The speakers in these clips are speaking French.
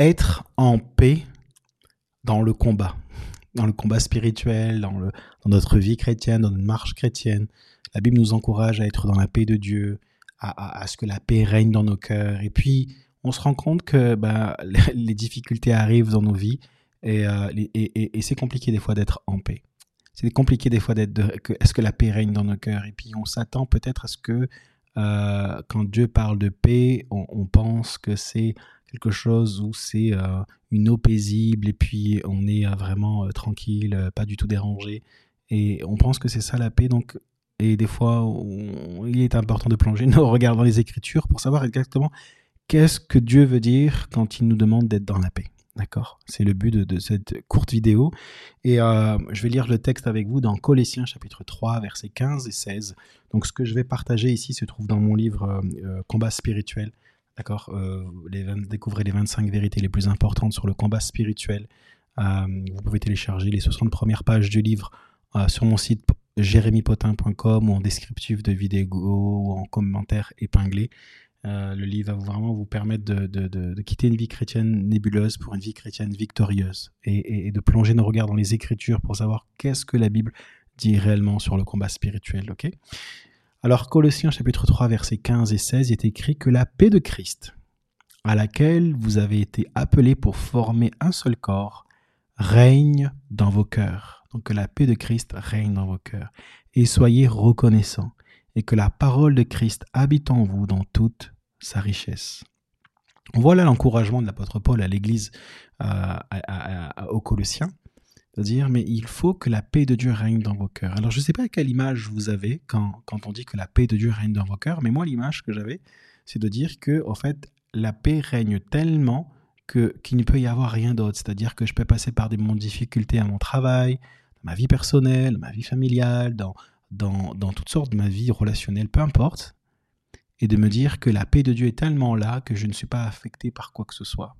être en paix dans le combat, dans le combat spirituel, dans, notre vie chrétienne, dans notre marche chrétienne. La Bible nous encourage à être dans la paix de Dieu, à, ce que la paix règne dans nos cœurs. Et puis, on se rend compte que ben, les difficultés arrivent dans nos vies euh, et, et, c'est compliqué des fois d'être en paix. C'est compliqué des fois d'être. Est-ce que la paix règne dans nos cœurs Et puis, on s'attend peut-être à ce que euh, quand Dieu parle de paix, on, pense que c'est quelque chose où c'est euh, une eau paisible et puis on est vraiment tranquille, pas du tout dérangé. Et on pense que c'est ça la paix. Donc, et des fois, il est important de plonger nos regards dans les Écritures pour savoir exactement qu'est-ce que Dieu veut dire quand il nous demande d'être dans la paix. D'accord? C'est le but de, cette courte vidéo. Et euh, je vais lire le texte avec vous dans Colossiens chapitre 3, versets 15 et 16. Donc ce que je vais partager ici se trouve dans mon livre euh, euh, Combat spirituel. D'accord les, Découvrez les 25 vérités les plus importantes sur le combat spirituel. vous pouvez télécharger les 60 premières pages du livre sur mon site jérémypotin.com ou en descriptif de vidéo ou en commentaire épinglé. Euh, le livre va vraiment vous permettre de, quitter une vie chrétienne nébuleuse pour une vie chrétienne victorieuse et, de plonger nos regards dans les Écritures pour savoir qu'est-ce que la Bible dit réellement sur le combat spirituel. ok? Alors, Colossiens chapitre 3, versets 15 et 16, il est écrit que la paix de Christ, à laquelle vous avez été appelés pour former un seul corps, règne dans vos cœurs donc que la paix de Christ règne dans vos cœurs. Et soyez reconnaissants, et que la parole de Christ habite en vous dans toute sa richesse. Voilà l'encouragement de l'apôtre Paul à l'Église euh, aux Colossiens, de dire, mais il faut que la paix de Dieu règne dans vos cœurs. Alors je ne sais pas quelle image vous avez quand, quand on dit que la paix de Dieu règne dans vos cœurs, mais moi l'image que j'avais, c'est de dire que, en fait, la paix règne tellement qu'il ne peut y avoir rien d'autre. C'est-à-dire que je peux passer par des moments de difficulté à mon travail, ma vie personnelle, ma vie familiale, dans, dans, dans toutes sortes de ma vie relationnelle, peu importe, et de me dire que la paix de Dieu est tellement là que je ne suis pas affecté par quoi que ce soit.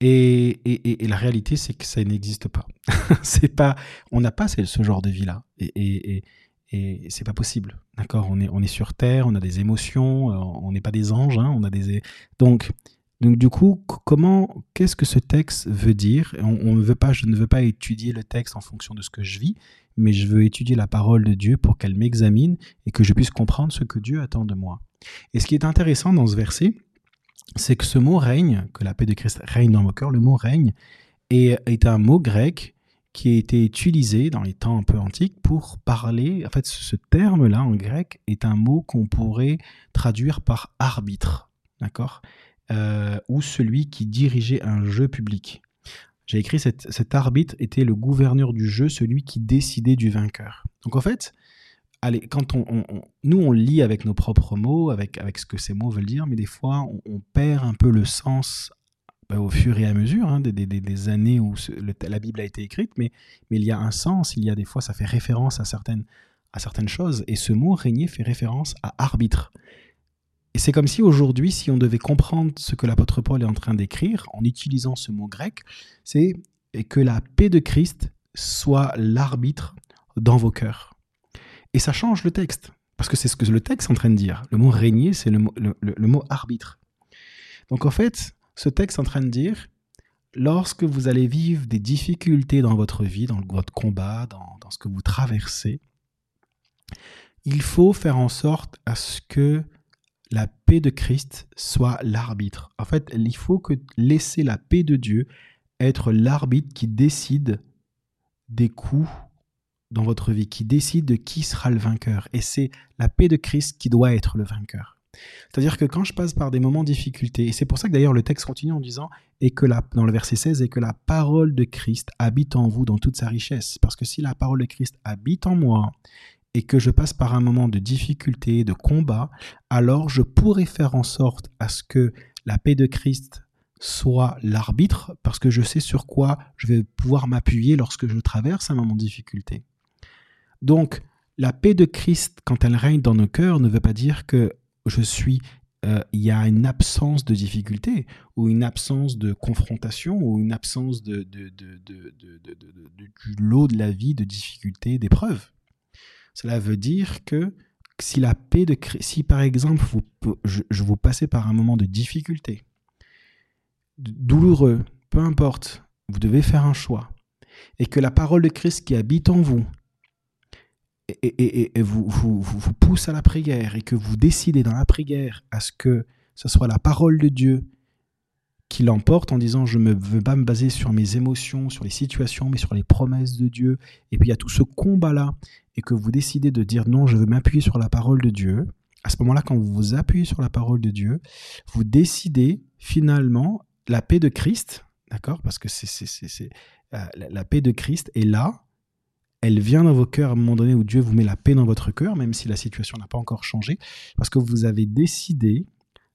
Et, la réalité, c'est que ça n'existe pas. c'est pas, on n'a pas ce, genre de vie-là. Et, et, c'est pas possible. D'accord? On est, sur Terre, on a des émotions, on n'est pas des anges, hein, on a des. Donc, donc du coup, comment, qu'est-ce que ce texte veut dire? On, veut pas, Je ne veux pas étudier le texte en fonction de ce que je vis, mais je veux étudier la parole de Dieu pour qu'elle m'examine et que je puisse comprendre ce que Dieu attend de moi. Et ce qui est intéressant dans ce verset, c'est que ce mot règne, que la paix de Christ règne dans vos cœurs, le mot règne est, est un mot grec qui a été utilisé dans les temps un peu antiques pour parler, en fait ce terme-là en grec est un mot qu'on pourrait traduire par arbitre, d'accord? Euh, ou celui qui dirigeait un jeu public. J'ai écrit cet arbitre était le gouverneur du jeu, celui qui décidait du vainqueur. Donc en fait, allez, quand on, nous on lit avec nos propres mots, avec, avec ce que ces mots veulent dire, mais des fois on, perd un peu le sens bah, au fur et à mesure hein, des, des, années où la Bible a été écrite, mais, mais il y a un sens, il y a des fois ça fait référence à certaines, à certaines choses, et ce mot régner fait référence à arbitre. Et c'est comme si aujourd'hui, si on devait comprendre ce que l'apôtre Paul est en train d'écrire en utilisant ce mot grec, c'est que la paix de Christ soit l'arbitre dans vos cœurs. Et ça change le texte, parce que c'est ce que le texte est en train de dire. Le mot régner, c'est le, mot arbitre. Donc en fait, ce texte est en train de dire, lorsque vous allez vivre des difficultés dans votre vie, dans votre combat, dans, dans ce que vous traversez, il faut faire en sorte à ce que la paix de Christ soit l'arbitre. En fait, il faut que laisser la paix de Dieu être l'arbitre qui décide des coups dans votre vie, qui décide de qui sera le vainqueur. Et c'est la paix de Christ qui doit être le vainqueur. C'est-à-dire que quand je passe par des moments de difficulté, et c'est pour ça que d'ailleurs le texte continue en disant, et que la, dans le verset 16, et que la parole de Christ habite en vous dans toute sa richesse. Parce que si la parole de Christ habite en moi, et que je passe par un moment de difficulté, de combat, alors je pourrais faire en sorte à ce que la paix de Christ soit l'arbitre, parce que je sais sur quoi je vais pouvoir m'appuyer lorsque je traverse un moment de difficulté. Donc, la paix de Christ, quand elle règne dans nos cœurs, ne veut pas dire que je suis euh, il y a une absence de difficulté ou une absence de confrontation ou une absence de, de, du lot de la vie de difficultés, d'épreuves. Cela veut dire que si la paix de si par exemple vous, je, vous passez par un moment de difficulté, douloureux, peu importe, vous devez faire un choix. Et que la parole de Christ qui habite en vous et, vous, vous, vous, pousse à la prière et que vous décidez dans la prière à ce que ce soit la parole de Dieu qui l'emporte en disant je ne veux pas me baser sur mes émotions, sur les situations, mais sur les promesses de Dieu. Et puis il y a tout ce combat-là et que vous décidez de dire non, je veux m'appuyer sur la parole de Dieu. À ce moment-là, quand vous vous appuyez sur la parole de Dieu, vous décidez finalement la paix de Christ, d'accord? Parce que c'est euh, la paix de Christ est là elle vient dans vos cœurs à un moment donné où Dieu vous met la paix dans votre cœur, même si la situation n'a pas encore changé, parce que vous avez décidé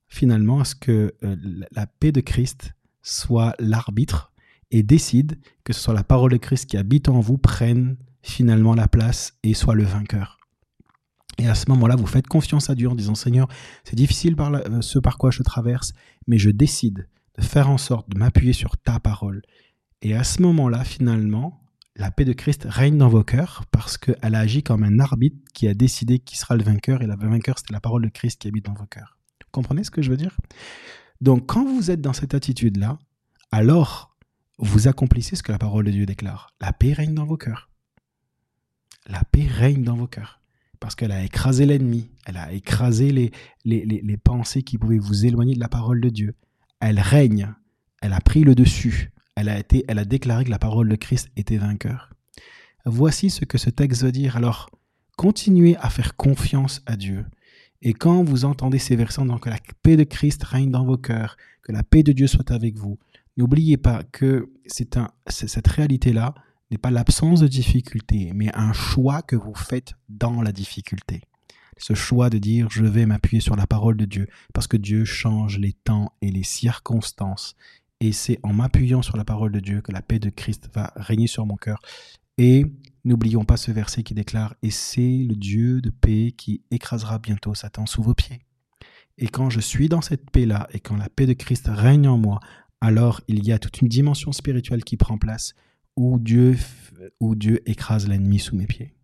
finalement à ce que euh, la paix de Christ soit l'arbitre et décide que ce soit la parole de Christ qui habite en vous prenne finalement la place et soit le vainqueur. Et à ce moment-là, vous faites confiance à Dieu en disant Seigneur, c'est difficile euh, ce par quoi je traverse, mais je décide de faire en sorte de m'appuyer sur ta parole. Et à ce moment-là, finalement, la paix de Christ règne dans vos cœurs parce qu'elle a agi comme un arbitre qui a décidé qui sera le vainqueur et le vainqueur c'était la parole de Christ qui habite dans vos cœurs. Vous comprenez ce que je veux dire? Donc quand vous êtes dans cette attitude-là, alors vous accomplissez ce que la parole de Dieu déclare. La paix règne dans vos cœurs. La paix règne dans vos cœurs parce qu'elle a écrasé l'ennemi, elle a écrasé les, les, les pensées qui pouvaient vous éloigner de la parole de Dieu. Elle règne, elle a pris le dessus, elle a, été, elle a déclaré que la parole de Christ était vainqueur. Voici ce que ce texte veut dire. Alors, continuez à faire confiance à Dieu. Et quand vous entendez ces versets, donc que la paix de Christ règne dans vos cœurs, que la paix de Dieu soit avec vous, n'oubliez pas que c'est un, cette réalité-là n'est pas l'absence de difficulté, mais un choix que vous faites dans la difficulté. Ce choix de dire je vais m'appuyer sur la parole de Dieu, parce que Dieu change les temps et les circonstances, et c'est en m'appuyant sur la parole de Dieu que la paix de Christ va régner sur mon cœur. Et n'oublions pas ce verset qui déclare Et c'est le Dieu de paix qui écrasera bientôt Satan sous vos pieds. Et quand je suis dans cette paix-là, et quand la paix de Christ règne en moi, alors il y a toute une dimension spirituelle qui prend place où Dieu, où Dieu écrase l'ennemi sous mes pieds,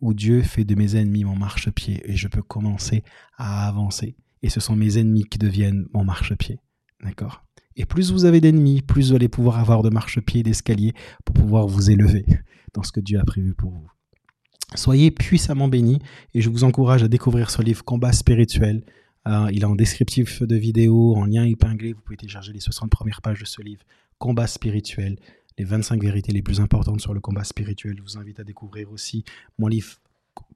où Dieu fait de mes ennemis mon marchepied et je peux commencer à avancer. Et ce sont mes ennemis qui deviennent mon marchepied. D'accord? Et plus vous avez d'ennemis, plus vous allez pouvoir avoir de marchepieds, d'escaliers pour pouvoir vous élever dans ce que Dieu a prévu pour vous. Soyez puissamment bénis et je vous encourage à découvrir ce livre Combat spirituel. Euh, il est en descriptif de vidéo, en lien épinglé. Vous pouvez télécharger les 60 premières pages de ce livre Combat spirituel, les 25 vérités les plus importantes sur le combat spirituel. Je vous invite à découvrir aussi mon livre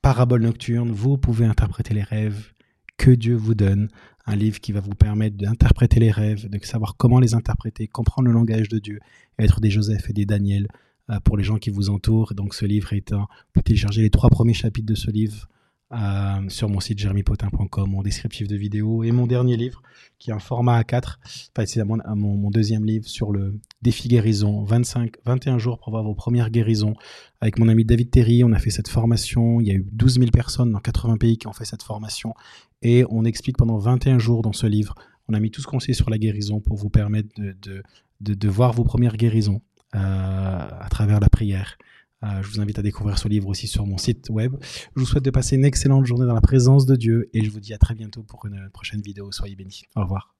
Parabole nocturne. Vous pouvez interpréter les rêves que Dieu vous donne un livre qui va vous permettre d'interpréter les rêves, de savoir comment les interpréter, comprendre le langage de Dieu, être des Joseph et des Daniel euh, pour les gens qui vous entourent. Donc ce livre est un... Vous pouvez télécharger les trois premiers chapitres de ce livre euh, sur mon site jeremypotin.com, mon descriptif de vidéo et mon dernier livre qui est un format A4. Enfin, c'est mon, deuxième livre sur le défi guérison, 25, 21 jours pour voir vos premières guérisons. Avec mon ami David Terry, on a fait cette formation. Il y a eu 12 000 personnes dans 80 pays qui ont fait cette formation et on explique pendant 21 jours dans ce livre. On a mis tout ce qu'on sait sur la guérison pour vous permettre de voir vos premières guérisons euh, à travers la prière. Euh, je vous invite à découvrir ce livre aussi sur mon site web. Je vous souhaite de passer une excellente journée dans la présence de Dieu et je vous dis à très bientôt pour une prochaine vidéo. Soyez bénis. Au revoir.